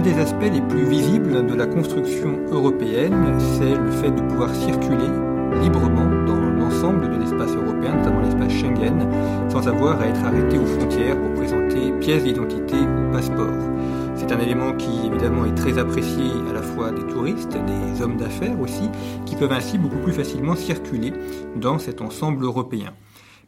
Un des aspects les plus visibles de la construction européenne, c'est le fait de pouvoir circuler librement dans l'ensemble de l'espace européen, notamment l'espace Schengen, sans avoir à être arrêté aux frontières pour présenter pièces d'identité ou passeport. C'est un élément qui évidemment est très apprécié à la fois des touristes, des hommes d'affaires aussi, qui peuvent ainsi beaucoup plus facilement circuler dans cet ensemble européen.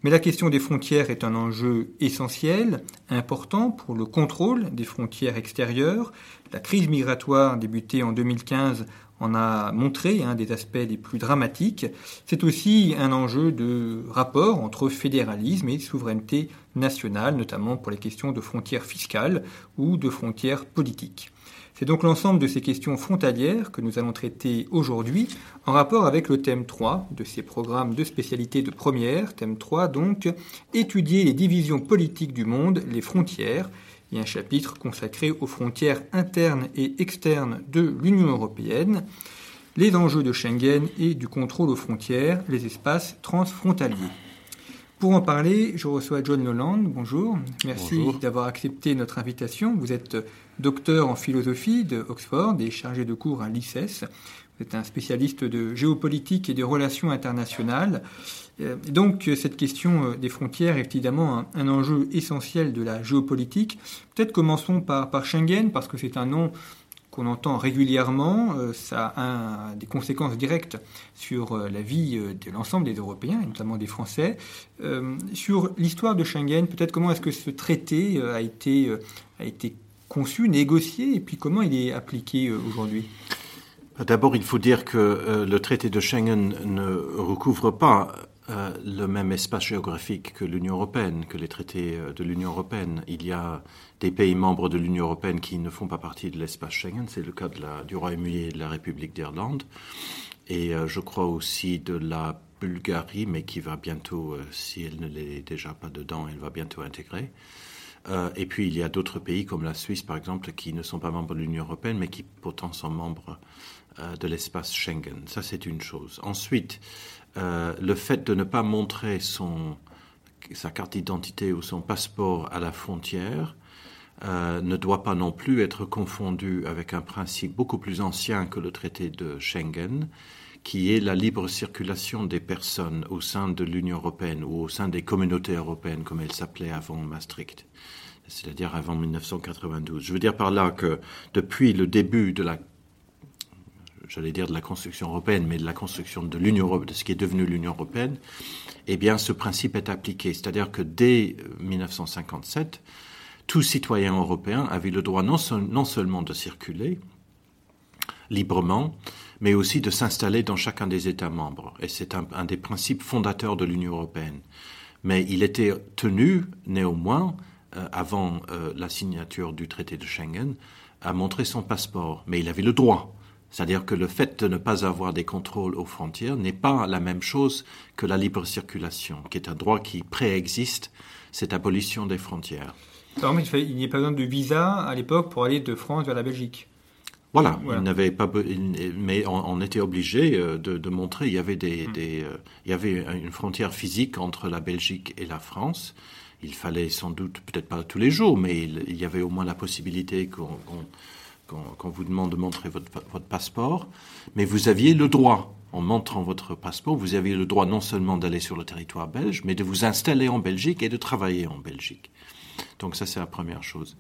Mais la question des frontières est un enjeu essentiel, important pour le contrôle des frontières extérieures. La crise migratoire débutée en 2015 en a montré un des aspects les plus dramatiques. C'est aussi un enjeu de rapport entre fédéralisme et souveraineté nationale, notamment pour les questions de frontières fiscales ou de frontières politiques. C'est donc l'ensemble de ces questions frontalières que nous allons traiter aujourd'hui en rapport avec le thème 3 de ces programmes de spécialité de première, thème 3 donc, étudier les divisions politiques du monde, les frontières, et un chapitre consacré aux frontières internes et externes de l'Union européenne, les enjeux de Schengen et du contrôle aux frontières, les espaces transfrontaliers. Pour en parler, je reçois John Noland. Bonjour. Merci d'avoir accepté notre invitation. Vous êtes docteur en philosophie de Oxford et chargé de cours à l'ICES. Vous êtes un spécialiste de géopolitique et des relations internationales. Euh, donc cette question euh, des frontières est évidemment un, enjeu essentiel de la géopolitique. Peut-être commençons par, par Schengen, parce que c'est un nom qu'on entend régulièrement, euh, ça a des conséquences directes sur euh, la vie euh, de l'ensemble des Européens, et notamment des Français. sur l'histoire de Schengen, peut-être comment est-ce que ce traité a été, a été conçu, négocié, et puis comment il est appliqué aujourd'hui? D'abord, il faut dire que le traité de Schengen ne recouvre pas le même espace géographique que l'Union européenne, que les traités de l'Union européenne. Il y a des pays membres de l'Union européenne qui ne font pas partie de l'espace Schengen. C'est le cas du Royaume-Uni et de la République d'Irlande. Et euh, je crois aussi de la Bulgarie, mais qui va bientôt, euh, si elle ne l'est déjà pas dedans, elle va bientôt intégrer. Euh, et puis il y a d'autres pays comme la Suisse, par exemple, qui ne sont pas membres de l'Union européenne, mais qui pourtant sont membres de l'espace Schengen. Ça, c'est une chose. Ensuite, le fait de ne pas montrer son, sa carte d'identité ou son passeport à la frontière euh, ne doit pas non plus être confondu avec un principe beaucoup plus ancien que le traité de Schengen, qui est la libre circulation des personnes au sein de l'Union européenne ou au sein des communautés européennes, comme elles s'appelaient avant Maastricht, c'est-à-dire avant 1992. Je veux dire par là que depuis le début de la j'allais dire de la construction européenne, mais de la construction de l'Union de ce qui est devenu l'Union européenne, eh bien, ce principe est appliqué. C'est-à-dire que dès 1957, tout citoyen européen avait le droit non, seulement de circuler librement, mais aussi de s'installer dans chacun des États membres. Et c'est un, des principes fondateurs de l'Union européenne. Mais il était tenu, néanmoins, euh, avant euh, la signature du traité de Schengen, à montrer son passeport. Mais il avait le droit. C'est-à-dire que le fait de ne pas avoir des contrôles aux frontières n'est pas la même chose que la libre circulation, qui est un droit qui préexiste cette abolition des frontières il n'y a pas besoin de visa à l'époque pour aller de France vers la Belgique. Voilà, Il n'avait pas, mais on, était obligé euh, de, montrer. Il y avait des, mm. euh, il y avait une frontière physique entre la Belgique et la France. Il fallait sans doute, peut-être pas tous les jours, mais il, y avait au moins la possibilité qu'on vous demande de montrer votre, votre, passeport. Mais vous aviez le droit, en montrant votre passeport, vous aviez le droit non seulement d'aller sur le territoire belge, mais de vous installer en Belgique et de travailler en Belgique. Donc ça, c'est la première chose.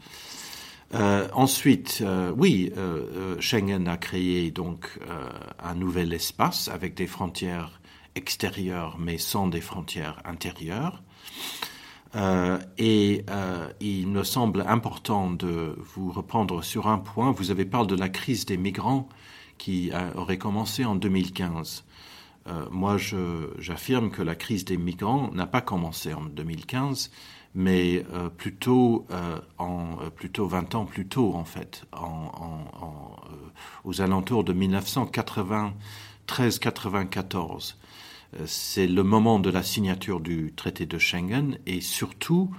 Euh, ensuite, euh, oui, euh, Schengen a créé donc un nouvel espace avec des frontières extérieures, mais sans des frontières intérieures. Et il me semble important de vous reprendre sur un point. Vous avez parlé de la crise des migrants qui aurait commencé en 2015. moi, j'affirme que la crise des migrants n'a pas commencé en 2015 mais euh, plutôt, euh, en, euh, plutôt 20 ans plus tôt, en fait, aux alentours de 1993-94. C'est le moment de la signature du traité de Schengen et surtout,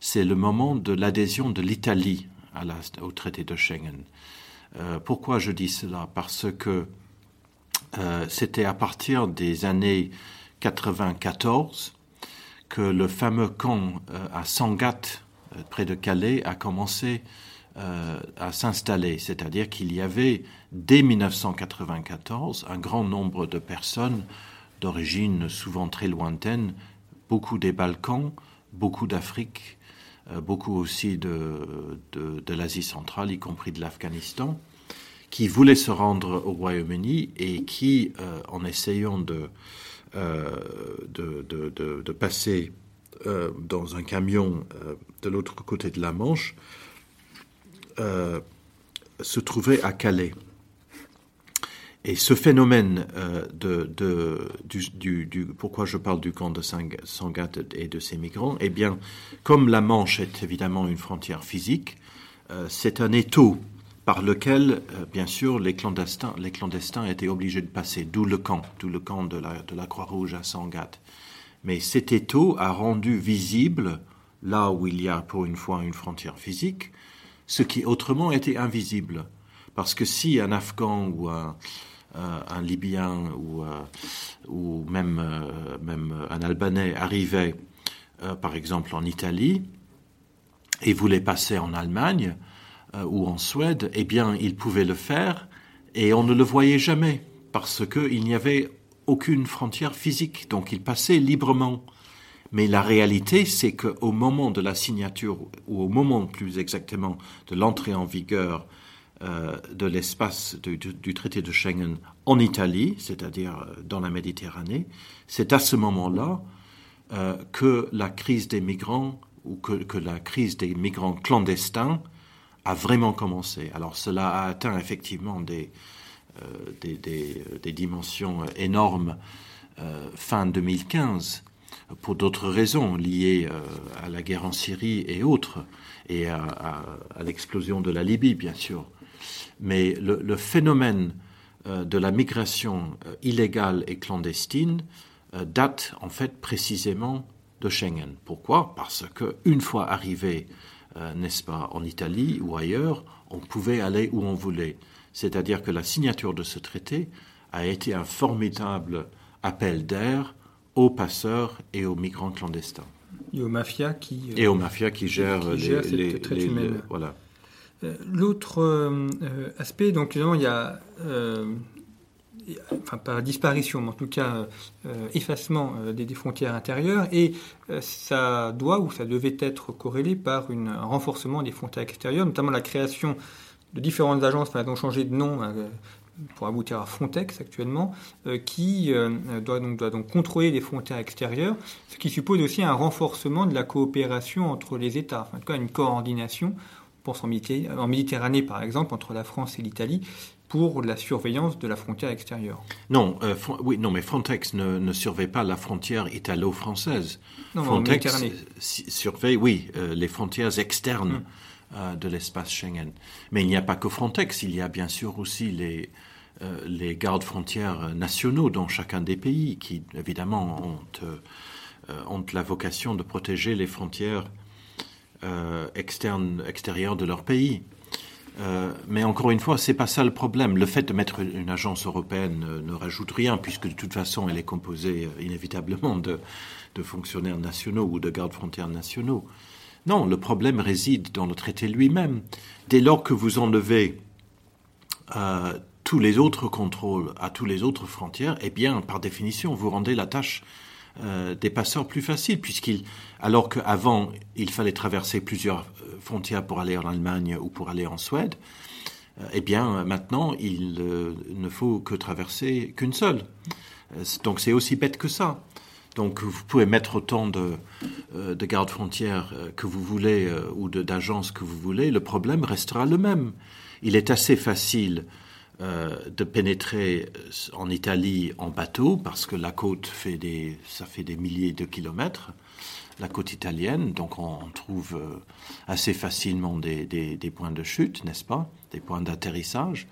c'est le moment de l'adhésion de l'Italie au traité de Schengen. pourquoi je dis cela? Parce que c'était à partir des années 94 que le fameux camp euh, à Sangatte, euh, près de Calais, a commencé à s'installer. C'est-à-dire qu'il y avait, dès 1994, un grand nombre de personnes d'origine souvent très lointaine, beaucoup des Balkans, beaucoup d'Afrique, beaucoup aussi de, l'Asie centrale, y compris de l'Afghanistan, qui voulaient se rendre au Royaume-Uni et qui, euh, en essayant de, euh, passer euh, dans un camion de l'autre côté de la Manche, se trouvaient à Calais. Et ce phénomène de, du, du, pourquoi je parle du camp de Sangatte et de ces migrants, eh bien, comme la Manche est évidemment une frontière physique, c'est un étau par lequel, euh, bien sûr, les clandestins, les clandestins étaient obligés de passer, d'où le camp, d'où le camp de la, de la Croix-Rouge à Sangatte. Mais cet étau a rendu visible, là où il y a pour une fois une frontière physique, ce qui autrement était invisible. Parce que si un Afghan ou un, euh, un Libyen ou, euh, ou même, même un Albanais arrivait, par exemple, en Italie et voulait passer en Allemagne, euh, ou en Suède, eh bien, il pouvait le faire et on ne le voyait jamais parce qu'il n'y avait aucune frontière physique, donc il passait librement. Mais la réalité, c'est qu'au moment de la signature, ou au moment plus exactement de l'entrée en vigueur euh, de l'espace du, traité de Schengen en Italie, c'est-à-dire euh, dans la Méditerranée, c'est à ce moment-là que la crise des migrants, ou que la crise des migrants clandestins a vraiment commencé. Alors cela a atteint effectivement des, euh, des, dimensions énormes euh, fin 2015 pour d'autres raisons liées euh, à la guerre en Syrie et autres, et à, l'explosion de la Libye, bien sûr. Mais le, le phénomène de la migration illégale et clandestine date en fait précisément de Schengen. Pourquoi? Parce que une fois arrivé euh, n'est-ce pas, en Italie ou ailleurs, on pouvait aller où on voulait. C'est-à-dire que la signature de ce traité a été un formidable appel d'air aux passeurs et aux migrants clandestins. Et aux mafias qui, et aux mafias qui gèrent, les, les, voilà. Euh, l'autre euh, aspect, donc il y a enfin pas disparition, mais en tout cas euh, effacement euh, des, frontières intérieures, et euh, ça doit ou ça devait être corrélé par un renforcement des frontières extérieures, notamment la création de différentes agences, enfin, elles ont changé de nom pour aboutir à Frontex actuellement, qui doit, donc, doit donc contrôler les frontières extérieures, ce qui suppose aussi un renforcement de la coopération entre les États, en tout cas une coordination en Méditerranée, par exemple, entre la France et l'Italie, pour la surveillance de la frontière extérieure. Non, euh, oui, non, mais Frontex ne, surveille pas la frontière italo-française. Frontex surveille, oui, euh, les frontières externes hum. euh, de l'espace Schengen. Mais il n'y a pas que Frontex, il y a bien sûr aussi les, les gardes frontières nationaux dans chacun des pays qui, évidemment, ont, ont la vocation de protéger les frontières externes, extérieures de leur pays. Euh, mais encore une fois, c'est pas ça le problème. Le fait de mettre une agence européenne ne, rajoute rien, puisque de toute façon, elle est composée euh, inévitablement de, de fonctionnaires nationaux ou de gardes-frontières nationaux. Non, le problème réside dans le traité lui-même. Dès lors que vous enlevez euh, tous les autres contrôles à tous les autres frontières, eh bien, par définition, vous rendez la tâche euh, des passeurs plus faciles, puisqu'il, alors qu'avant, il fallait traverser plusieurs euh, frontières pour aller en Allemagne ou pour aller en Suède, euh, eh bien, maintenant, il ne faut que traverser qu'une seule. donc, c'est aussi bête que ça. Donc, vous pouvez mettre autant de, de gardes frontières que vous voulez ou d'agences que vous voulez, le problème restera le même. Il est assez facile euh, de pénétrer en Italie en bateau parce que la côte fait des, ça fait des milliers de kilomètres, la côte italienne, donc on, trouve euh, assez facilement des, des, points de chute, n'est-ce pas, des points d'atterrissage.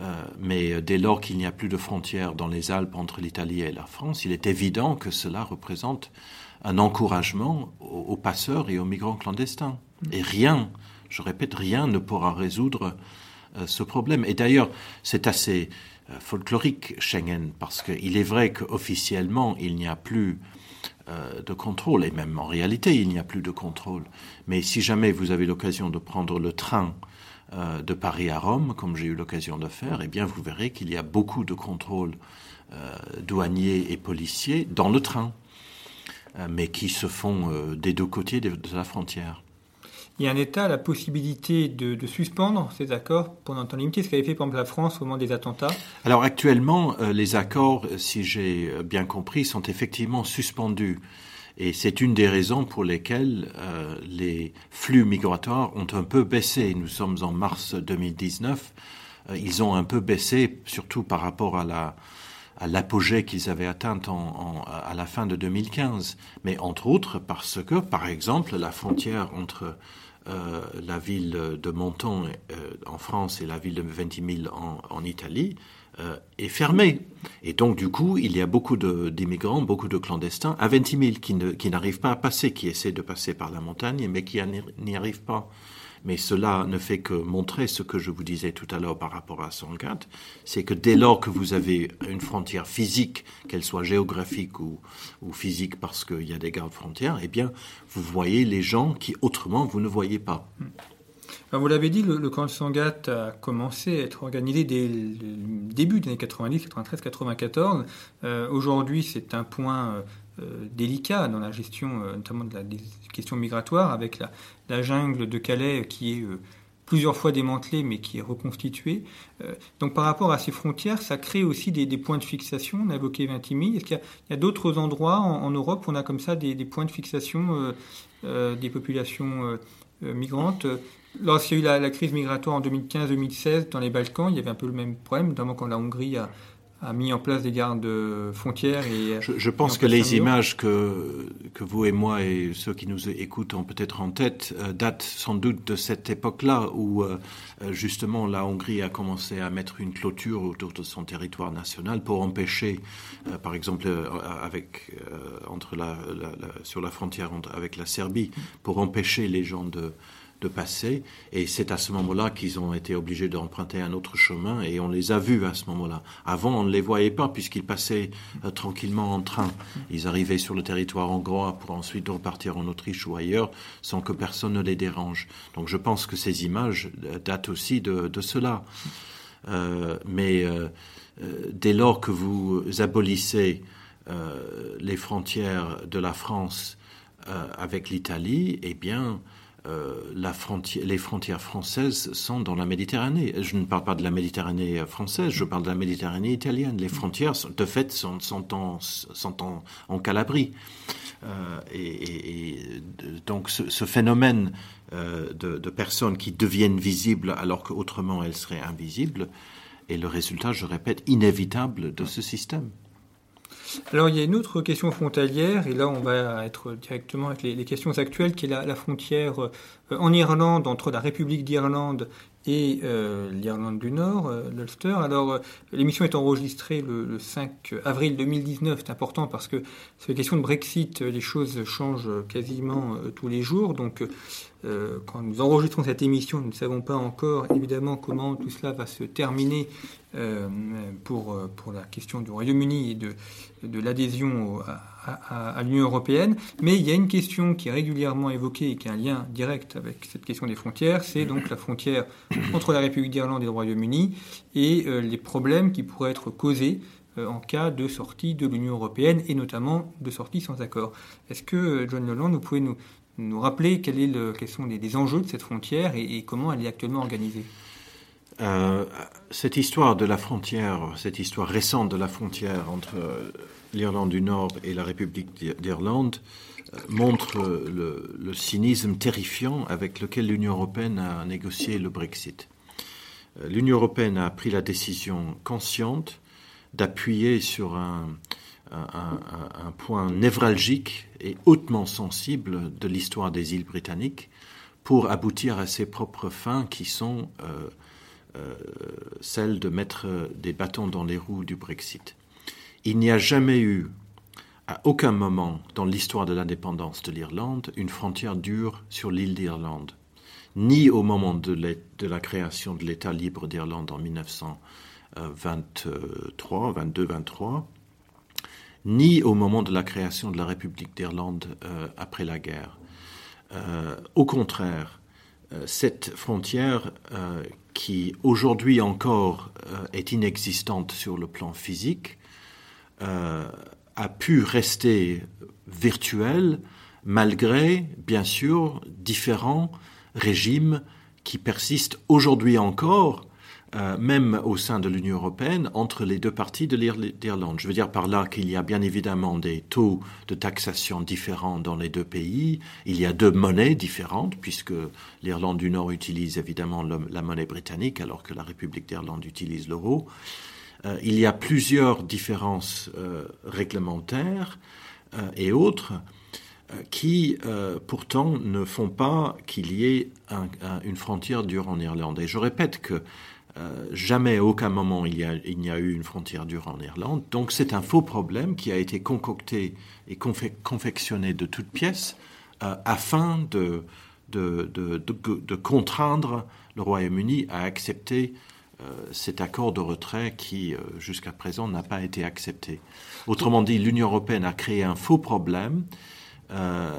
Euh, mais dès lors qu'il n'y a plus de frontières dans les Alpes entre l'Italie et la France, il est évident que cela représente un encouragement aux, passeurs et aux migrants clandestins. Et rien, je répète, rien ne pourra résoudre euh, ce problème. Et d'ailleurs, c'est assez euh, folklorique Schengen, parce qu'il est vrai qu'officiellement, il n'y a plus de contrôle. Et même en réalité, il n'y a plus de contrôle. Mais si jamais vous avez l'occasion de prendre le train de Paris à Rome, comme j'ai eu l'occasion de faire, eh bien, vous verrez qu'il y a beaucoup de contrôles douaniers et policiers dans le train, mais qui se font des deux côtés de la frontière il y a un État la possibilité de, suspendre ces accords pendant un temps limité, ce qu'avait fait par exemple la France au moment des attentats Alors actuellement, euh, les accords, si j'ai bien compris, sont effectivement suspendus. Et c'est une des raisons pour lesquelles euh, les flux migratoires ont un peu baissé. Nous sommes en mars 2019. Euh, ils ont un peu baissé, surtout par rapport à la, à l'apogée qu'ils avaient atteint à la fin de 2015, mais entre autres parce que, par exemple, la frontière entre euh, la ville de Menton euh, en France et la ville de Ventimille en, en Italie euh, est fermée. Et donc, du coup, il y a beaucoup d'immigrants, beaucoup de clandestins à Ventimille qui n'arrivent pas à passer, qui essaient de passer par la montagne, mais qui n'y arrivent pas. Mais cela ne fait que montrer ce que je vous disais tout à l'heure par rapport à Sangat, c'est que dès lors que vous avez une frontière physique, qu'elle soit géographique ou, physique parce qu'il y a des gardes frontières, eh bien, vous voyez les gens qui autrement vous ne voyez pas. vous l'avez dit, le, camp de Sangat a commencé à être organisé dès le début des années 90, 93, 94. Aujourd'hui, c'est un point euh, délicat dans la gestion, euh, notamment de la, des questions migratoires, avec la, jungle de Calais qui est euh, plusieurs fois démantelée mais qui est reconstituée. donc par rapport à ces frontières, ça crée aussi des, points de fixation. On a évoqué Vintimille. Est-ce qu'il y a, d'autres endroits en, Europe où on a comme ça des, points de fixation des populations migrantes? Lorsqu'il y a eu la crise migratoire en 2015-2016 dans les Balkans, il y avait un peu le même problème, notamment quand la Hongrie a, a mis en place des gardes frontières. Et je, pense que les images que, que vous et moi et ceux qui nous écoutent ont peut-être en tête euh, datent sans doute de cette époque-là où euh, justement la Hongrie a commencé à mettre une clôture autour de son territoire national pour empêcher, euh, par exemple, avec, entre la, sur la frontière avec la Serbie, pour empêcher les gens de de passer. Et c'est à ce moment-là qu'ils ont été obligés d'emprunter un autre chemin et on les a vus à ce moment-là. Avant, on ne les voyait pas puisqu'ils passaient euh, tranquillement en train. Ils arrivaient sur le territoire hongrois pour ensuite repartir en Autriche ou ailleurs sans que personne ne les dérange. Donc je pense que ces images euh, datent aussi de, cela. Euh, mais dès lors que vous abolissez les frontières de la France avec l'Italie, eh bien, frontière, les frontières françaises sont dans la Méditerranée. Je ne parle pas de la Méditerranée française, je parle de la Méditerranée italienne. Les frontières, de fait, sont, en, sont Calabrie. Euh, et, donc ce, ce phénomène euh, de, de, personnes qui deviennent visibles alors qu'autrement elles seraient invisibles est le résultat, je répète, inévitable de ce système. Alors il y a une autre question frontalière, et là on va être directement avec les, questions actuelles, qui est la, frontière euh, en Irlande entre la République d'Irlande et euh, l'Irlande du Nord, euh, l'Ulster. Alors l'émission est enregistrée le, 5 avril 2019, c'est important parce que sur les questions de Brexit, les choses changent quasiment tous les jours, donc euh, quand nous enregistrons cette émission, nous ne savons pas encore évidemment comment tout cela va se terminer euh, pour, euh, pour la question du Royaume-Uni et de, de l'adhésion à, l'Union européenne. Mais il y a une question qui est régulièrement évoquée et qui a un lien direct avec cette question des frontières, c'est donc la frontière entre la République d'Irlande et le Royaume-Uni et les problèmes qui pourraient être causés en cas de sortie de l'Union européenne et notamment de sortie sans accord. Est-ce que, John Leland, vous pouvez nous, nous rappeler quels sont les, enjeux de cette frontière et, comment elle est actuellement organisée euh, cette histoire de la frontière, cette histoire récente de la frontière entre euh, l'Irlande du Nord et la République d'Irlande euh, montre le, le, cynisme terrifiant avec lequel l'Union européenne a négocié le Brexit. L'Union européenne a pris la décision consciente d'appuyer sur un, un, point névralgique et hautement sensible de l'histoire des îles britanniques pour aboutir à ses propres fins qui sont euh, euh, celles de mettre des bâtons dans les roues du Brexit. Il n'y a jamais eu, à aucun moment dans l'histoire de l'indépendance de l'Irlande, une frontière dure sur l'île d'Irlande, ni au moment de, de la création de l'État libre d'Irlande en 1923, 22-23, ni au moment de la création de la République d'Irlande après la guerre. au contraire, cette frontière qui aujourd'hui encore est inexistante sur le plan physique, a pu rester virtuelle malgré, bien sûr, différents régimes qui persistent aujourd'hui encore, euh, même au sein de l'Union européenne, entre les deux parties de l'Irlande. Je veux dire par là qu'il y a bien évidemment des taux de taxation différents dans les deux pays. Il y a deux monnaies différentes, puisque l'Irlande du Nord utilise évidemment la monnaie britannique, alors que la République d'Irlande utilise l'euro. Euh, il y a plusieurs différences euh, réglementaires et autres qui pourtant ne font pas qu'il y ait une frontière dure en Irlande. Et je répète que euh, jamais, à aucun moment, il n'y a, a, eu une frontière dure en Irlande. Donc c'est un faux problème qui a été concocté et confectionné de toutes pièces afin de, contraindre le Royaume-Uni à accepter cet accord de retrait qui, jusqu'à présent, n'a pas été accepté. Autrement dit, l'Union européenne a créé un faux problème euh,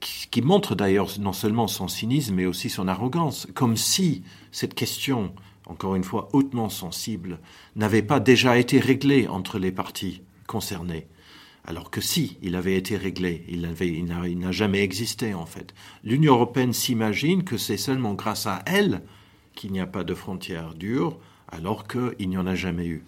qui, montre d'ailleurs non seulement son cynisme, mais aussi son arrogance, comme si cette question, encore une fois hautement sensible, n'avait pas déjà été réglée entre les parties concernées. Alors que si, il avait été réglé, il n'a jamais existé en fait. L'Union européenne s'imagine que c'est seulement grâce à elle qu'il n'y a pas de frontières dures, alors qu'il n'y en a jamais eu.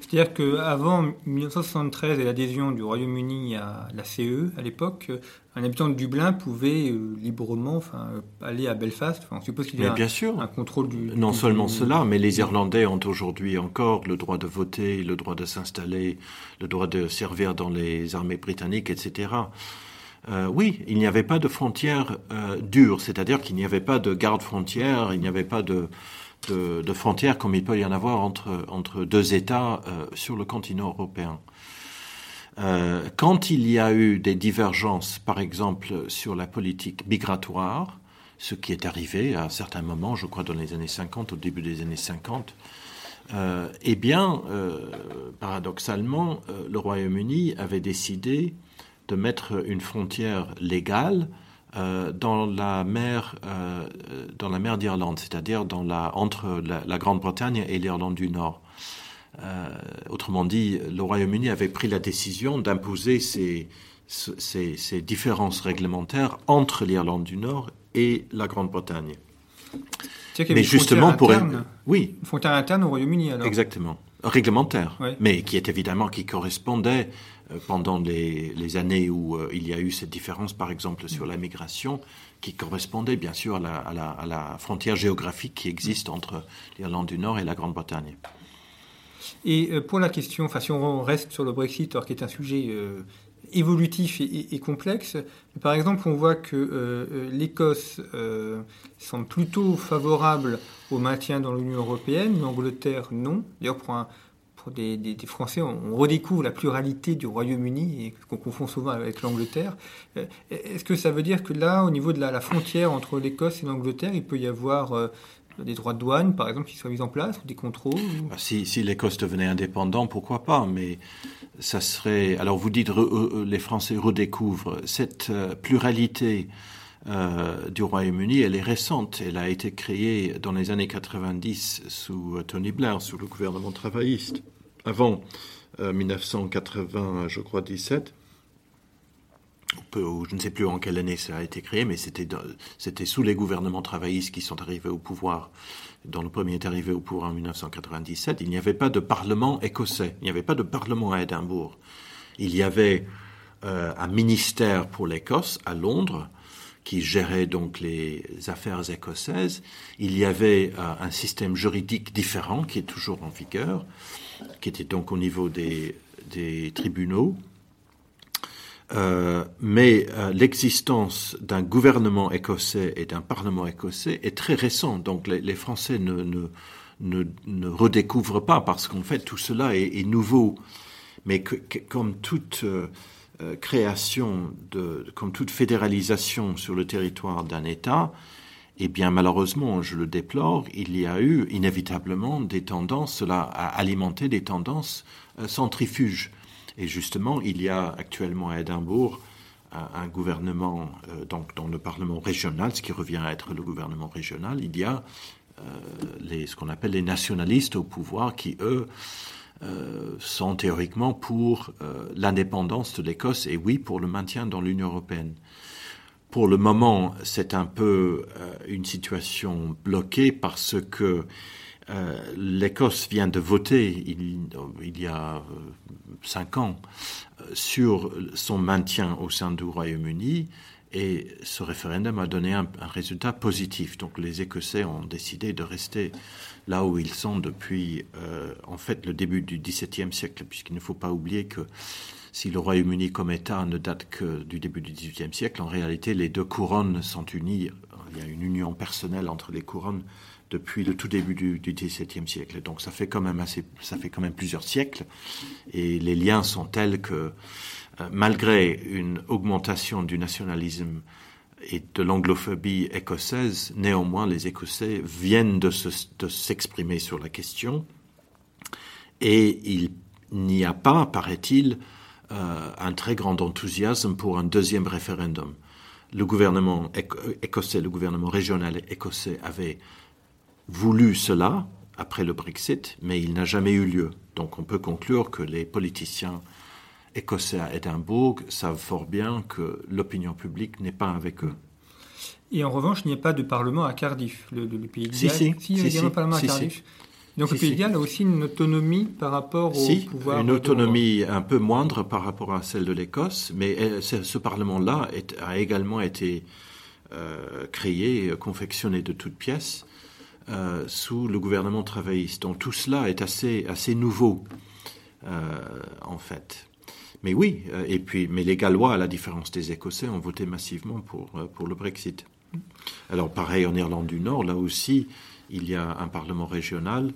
C'est-à-dire qu'avant 1973 et l'adhésion du Royaume-Uni à la CE, à l'époque, un habitant de Dublin pouvait euh, librement enfin, aller à Belfast. Enfin, on suppose qu'il y a bien sûr. un contrôle du. Non seulement cela, mais les Irlandais ont aujourd'hui encore le droit de voter, le droit de s'installer, le droit de servir dans les armées britanniques, etc. Euh, oui, il n'y avait pas de frontières euh, dures, c'est-à-dire qu'il n'y avait pas de garde frontière, il n'y avait pas de de, frontières comme il peut y en avoir entre, entre deux États euh, sur le continent européen. Euh, quand il y a eu des divergences, par exemple, sur la politique migratoire, ce qui est arrivé à un certain moment, je crois dans les années 50, au début des années 50, euh, eh bien, paradoxalement, le Royaume-Uni avait décidé de mettre une frontière légale euh, dans la mer, euh, dans la mer d'Irlande, c'est-à-dire dans la, entre la, Grande-Bretagne et l'Irlande du Nord. Euh, autrement dit, le Royaume-Uni avait pris la décision d'imposer ces, ces, ces, différences réglementaires entre l'Irlande du Nord et la Grande-Bretagne. Mais justement pour oui, une frontière interne au Royaume-Uni alors. Exactement, réglementaire, mais qui est évidemment qui correspondait euh, pendant les, années où euh, il y a eu cette différence, par exemple, sur la migration, qui correspondait bien sûr à la, frontière géographique qui existe entre l'Irlande du Nord et la Grande-Bretagne. Et euh, pour la question, enfin, si on reste sur le Brexit, qui est un sujet évolutif et, complexe, par exemple, on voit que l'Écosse semble plutôt favorable au maintien dans l'Union européenne, l'Angleterre non. D'ailleurs, pour des, Français, on, redécouvre la pluralité du Royaume-Uni et qu'on confond souvent avec l'Angleterre. Euh, est-ce que ça veut dire que là, au niveau de la, frontière entre l'Écosse et l'Angleterre, il peut y avoir euh, des droits de douane, par exemple, qui soient mis en place, ou des contrôles bah, Si, l'Écosse devenait indépendant, pourquoi pas Mais ça serait. Alors, vous dites euh, les Français redécouvrent cette pluralité. du Royaume-Uni, elle est récente. Elle a été créée dans les années 90 sous Tony Blair, sous le gouvernement travailliste avant 1980, euh, je crois, 17, je ne sais plus en quelle année ça a été créé, mais c'était, sous les gouvernements travaillistes qui sont arrivés au pouvoir. Dans le premier est arrivé au pouvoir en 1997, il n'y avait pas de parlement écossais, il n'y avait pas de parlement à Édimbourg. Il y avait euh, un ministère pour l'Écosse à Londres qui gérait donc les affaires écossaises. Il y avait euh, un système juridique différent qui est toujours en vigueur qui était donc au niveau des, tribunaux. Euh, mais euh, l'existence d'un gouvernement écossais et d'un parlement écossais est très récente. Donc les, Français ne, ne, redécouvrent pas parce qu'en fait tout cela est, nouveau. Mais comme toute euh, création, de, comme toute fédéralisation sur le territoire d'un État, eh bien, malheureusement, je le déplore, il y a eu inévitablement des tendances, cela a alimenté des tendances euh, centrifuges. Et justement, il y a actuellement à Édimbourg un, gouvernement, euh, donc dans le Parlement régional, ce qui revient à être le gouvernement régional, il y a euh, ce qu'on appelle les nationalistes au pouvoir qui, eux, euh, sont théoriquement pour l'indépendance de l'Écosse et oui, pour le maintien dans l'Union européenne. Pour le moment, c'est un peu une situation bloquée parce que l'Écosse vient de voter il, y a cinq ans sur son maintien au sein du Royaume-Uni et ce référendum a donné un, résultat positif. Donc les Écossais ont décidé de rester là où ils sont depuis euh, en fait le début du XVIIe siècle, puisqu'il ne faut pas oublier que si le Royaume-Uni comme État ne date que du début du XVIIIe siècle, en réalité les deux couronnes sont unies. Il y a une union personnelle entre les couronnes depuis le tout début du, XVIIe siècle. Donc ça fait quand même assez, ça fait quand même plusieurs siècles, et les liens sont tels que euh, malgré une augmentation du nationalisme et de l'anglophobie écossaise, néanmoins les Écossais viennent de, s'exprimer sur la question, et il n'y a pas, paraît-il, euh, un très grand enthousiasme pour un deuxième référendum. Le gouvernement écossais, le gouvernement régional écossais avait voulu cela après le Brexit, mais il n'a jamais eu lieu. Donc on peut conclure que les politiciens écossais à Édimbourg savent fort bien que l'opinion publique n'est pas avec eux. Et en revanche, il n'y a pas de parlement à Cardiff, le, pays de Galles. Si, si, il y a un parlement à Cardiff. Donc le pays de Galles a aussi une autonomie par rapport au pouvoir. Une autonomie un peu moindre par rapport à celle de l'Écosse, mais euh, ce parlement-là a également été euh, créé, confectionné de toutes pièces euh, sous le gouvernement travailliste. Donc tout cela est assez, assez nouveau, euh, en fait. Mais oui, euh, et puis, mais les Gallois, à la différence des Écossais, ont voté massivement pour, pour le Brexit. Alors pareil en Irlande du Nord, là aussi, il y a un parlement régional,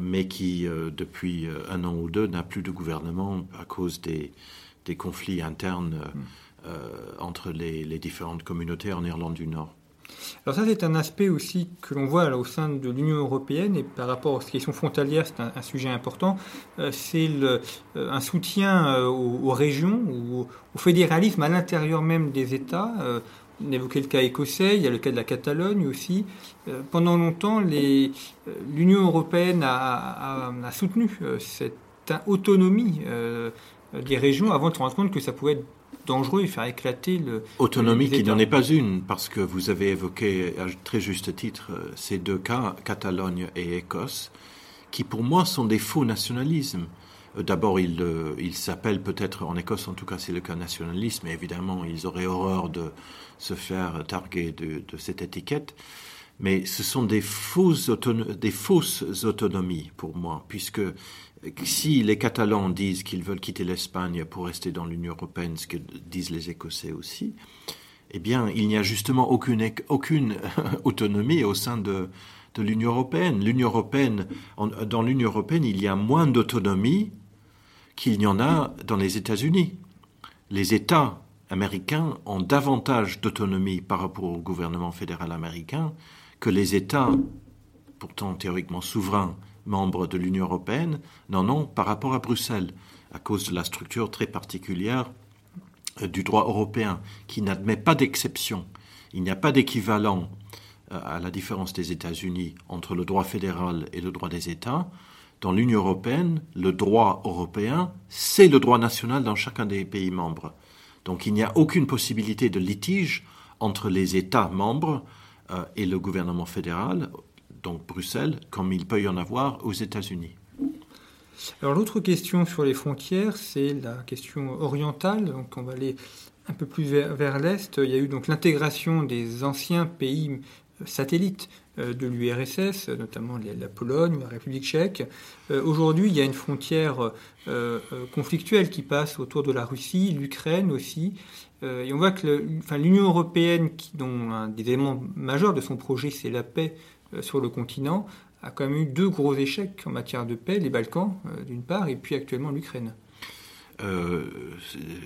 mais qui, depuis un an ou deux, n'a plus de gouvernement à cause des, des conflits internes entre les, les différentes communautés en Irlande du Nord. Alors ça, c'est un aspect aussi que l'on voit au sein de l'Union européenne et par rapport aux questions frontalières, c'est un, sujet important. Euh, c'est euh, un soutien euh, aux, régions, ou au fédéralisme à l'intérieur même des États. on évoquait le cas écossais, il y a le cas de la Catalogne aussi. pendant longtemps, l'Union européenne a, a soutenu cette autonomie des régions avant de se rendre compte que ça pouvait être dangereux et faire éclater le. Autonomie qui n'en est pas une, parce que vous avez évoqué à très juste titre euh, ces deux cas, Catalogne et Écosse, qui pour moi sont des faux nationalismes. Euh, d'abord, ils euh, il s'appellent peut-être, en Écosse en tout cas c'est le cas nationalisme, mais évidemment ils auraient horreur de se faire targuer de, de cette étiquette. Mais ce sont des fausses, des fausses autonomies pour moi, puisque si les Catalans disent qu'ils veulent quitter l'Espagne pour rester dans l'Union européenne, ce que disent les Écossais aussi, eh bien, il n'y a justement aucune, autonomie au sein de. L'Union européenne, dans l'Union européenne, il y a moins d'autonomie qu'il n'y en a dans les États-Unis. Les États américains ont davantage d'autonomie par rapport au gouvernement fédéral américain que les États, pourtant théoriquement souverains, membres de l'Union européenne n'en ont par rapport à Bruxelles, à cause de la structure très particulière euh, du droit européen, qui n'admet pas d'exception. Il n'y a pas d'équivalent euh, à la différence des États-Unis entre le droit fédéral et le droit des États. Dans l'Union européenne, le droit européen, c'est le droit national dans chacun des pays membres. Donc il n'y a aucune possibilité de litige entre les États membres euh, et le gouvernement fédéral donc Bruxelles, comme il peut y en avoir aux États-Unis. Alors l'autre question sur les frontières, c'est la question orientale. Donc on va aller un peu plus vers, l'est. Il y a eu donc l'intégration des anciens pays satellites euh, de l'URSS, notamment la Pologne, la République tchèque. Euh, aujourd'hui, il y a une frontière euh, conflictuelle qui passe autour de la Russie, l'Ukraine aussi. Et on voit que l'Union européenne, dont un des éléments majeurs de son projet, c'est la paix, euh, sur le continent a quand même eu deux gros échecs en matière de paix, les Balkans euh, d'une part, et puis actuellement l'Ukraine. Euh,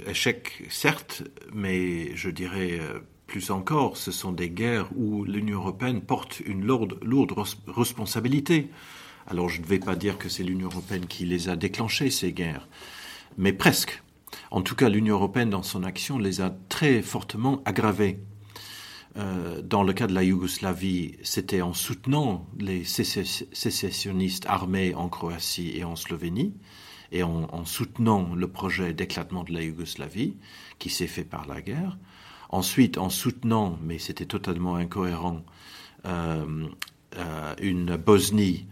échec, certes, mais je dirais plus encore, ce sont des guerres où l'Union européenne porte une lourde, lourde responsabilité. Alors je ne vais pas dire que c'est l'Union européenne qui les a déclenchées, ces guerres, mais presque. En tout cas, l'Union européenne, dans son action, les a très fortement aggravés. Euh, dans le cas de la Yougoslavie, c'était en soutenant les sécessionnistes armés en Croatie et en Slovénie, et en, soutenant le projet d'éclatement de la Yougoslavie, qui s'est fait par la guerre. Ensuite, en soutenant, mais c'était totalement incohérent, euh, euh, une Bosnie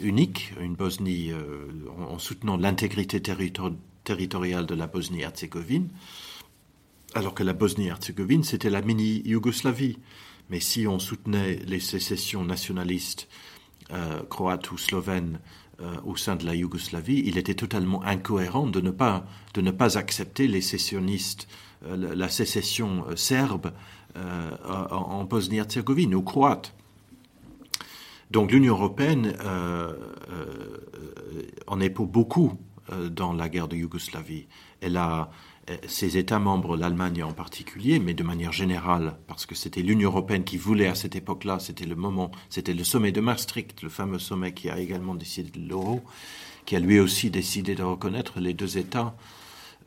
unique, une Bosnie en, soutenant l'intégrité territoriale de la Bosnie-Herzégovine alors que la Bosnie-Herzégovine, c'était la mini-Yougoslavie. Mais si on soutenait les sécessions nationalistes euh, croates ou slovènes euh, au sein de la Yougoslavie, il était totalement incohérent de ne pas, de ne pas accepter les sécessionnistes, euh, la sécession serbe en Bosnie-Herzégovine ou croate. Donc l'Union européenne en est pour beaucoup dans la guerre de Yougoslavie. Elle a, ces États membres, l'Allemagne en particulier, mais de manière générale, parce que c'était l'Union européenne qui voulait à cette époque-là, c'était le moment, c'était le sommet de Maastricht, le fameux sommet qui a également décidé de l'euro, qui a lui aussi décidé de reconnaître les deux États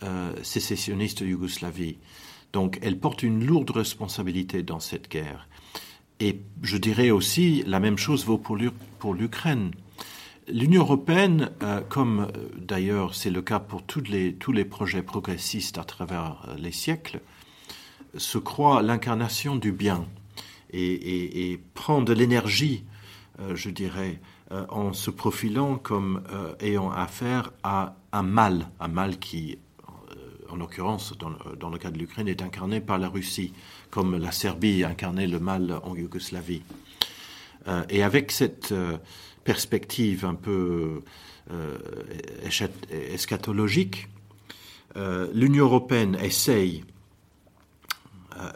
euh, sécessionnistes de Yougoslavie. Donc elle porte une lourde responsabilité dans cette guerre. Et je dirais aussi, la même chose vaut pour l'Ukraine. L'Union européenne, euh, comme euh, d'ailleurs c'est le cas pour tous les, tous les projets progressistes à travers euh, les siècles, se croit l'incarnation du bien et, prend de l'énergie, je dirais, en se profilant comme ayant affaire à un mal, un mal qui, en l'occurrence, dans, dans, le cas de l'Ukraine, est incarné par la Russie, comme la Serbie incarnait le mal en Yougoslavie. et avec cette perspective un peu euh, eschatologique, euh, l'Union européenne essaye, euh,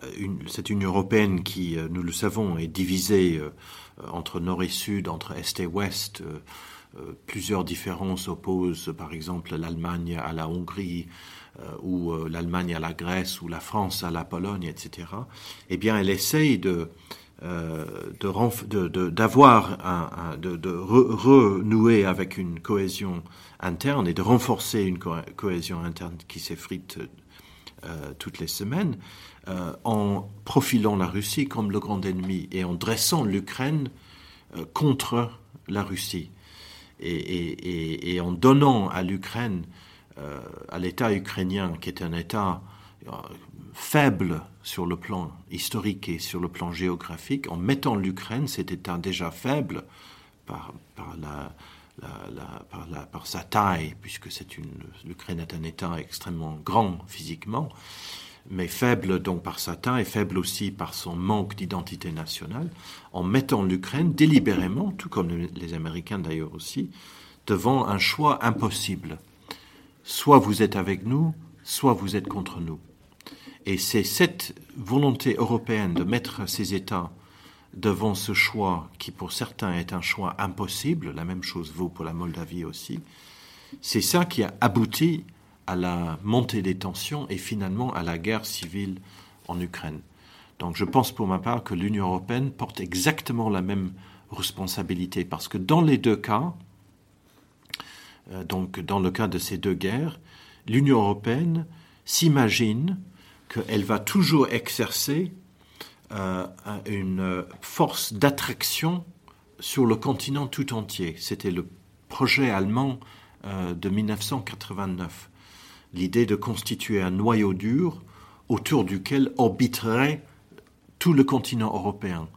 cette Union européenne qui, nous le savons, est divisée entre nord et sud, entre est et ouest, plusieurs différences opposent par exemple l'Allemagne à la Hongrie, ou l'Allemagne à la Grèce, ou la France à la Pologne, etc., eh bien, elle essaye de d'avoir un, de, de renouer avec une cohésion interne et de renforcer une cohésion interne qui s'effrite euh, toutes les semaines, euh, en profilant la Russie comme le grand ennemi et en dressant l'Ukraine contre la Russie et en donnant à l'Ukraine, à l'État ukrainien, qui est un État faible sur le plan historique et sur le plan géographique, en mettant l'Ukraine, cet État déjà faible par, sa taille, puisque l'Ukraine est un État extrêmement grand physiquement, mais faible donc par sa taille, faible aussi par son manque d'identité nationale, en mettant l'Ukraine délibérément, tout comme les Américains d'ailleurs aussi, devant un choix impossible. Soit vous êtes avec nous, soit vous êtes contre nous. Et c'est cette volonté européenne de mettre ces États devant ce choix qui pour certains est un choix impossible, la même chose vaut pour la Moldavie aussi, c'est ça qui a abouti à la montée des tensions et finalement à la guerre civile en Ukraine. Donc je pense pour ma part que l'Union européenne porte exactement la même responsabilité parce que dans les deux cas, euh, donc dans le cas de ces deux guerres, l'Union européenne s'imagine qu'elle va toujours exercer euh, une force d'attraction sur le continent tout entier. C'était le projet allemand euh, de 1989. L'idée de constituer un noyau dur autour duquel orbiterait tout le continent européen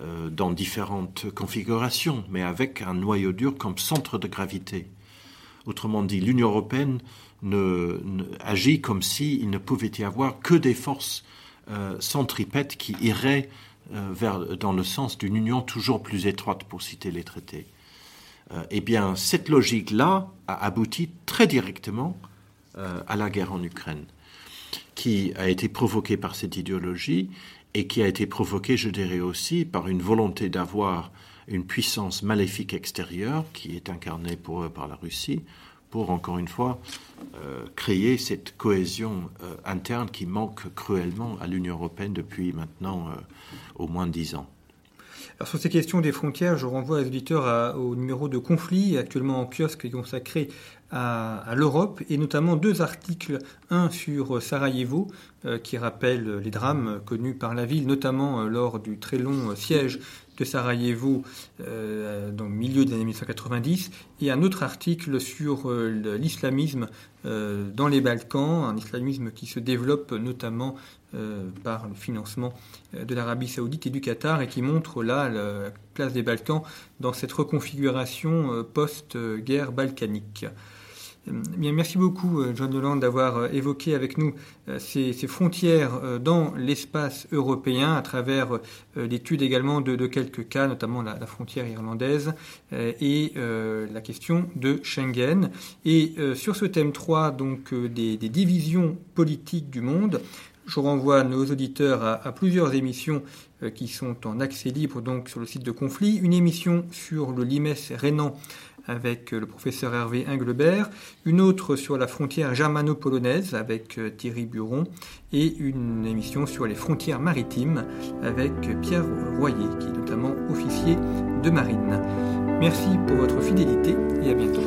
euh, dans différentes configurations, mais avec un noyau dur comme centre de gravité. Autrement dit, l'Union européenne agit comme s'il ne pouvait y avoir que des forces euh, centripètes qui iraient euh, vers, dans le sens d'une union toujours plus étroite, pour citer les traités. Euh, eh bien, cette logique-là a abouti très directement à la guerre en Ukraine, qui a été provoquée par cette idéologie et qui a été provoquée, je dirais aussi, par une volonté d'avoir une puissance maléfique extérieure qui est incarnée pour eux par la Russie, pour, encore une fois, euh, créer cette cohésion euh, interne qui manque cruellement à l'Union européenne depuis maintenant euh, au moins dix ans. Sur ces questions des frontières, je renvoie les auditeurs au numéro de conflit actuellement en kiosque consacré à, l'Europe et notamment deux articles, un sur Sarajevo qui rappelle les drames connus par la ville, notamment lors du très long siège de Sarajevo euh, dans le milieu des années 1990, et un autre article sur euh, l'islamisme euh, dans les Balkans, un islamisme qui se développe notamment par le financement de l'Arabie saoudite et du Qatar, et qui montre là la place des Balkans dans cette reconfiguration post-guerre balkanique. Euh, merci beaucoup, euh, John Holland, d'avoir euh, évoqué avec nous ces, frontières dans l'espace européen à travers l'étude également de, quelques cas, notamment la, frontière irlandaise et la question de Schengen. Et sur ce thème 3, donc des, divisions politiques du monde, je renvoie nos auditeurs à, plusieurs émissions qui sont en accès libre donc sur le site de Conflit. Une émission sur le limes rénan avec euh, le professeur Hervé Englebert, une autre sur la frontière germano-polonaise avec euh, Thierry Buron et une émission sur les frontières maritimes avec Pierre Royer, qui est notamment officier de marine. Merci pour votre fidélité et à bientôt.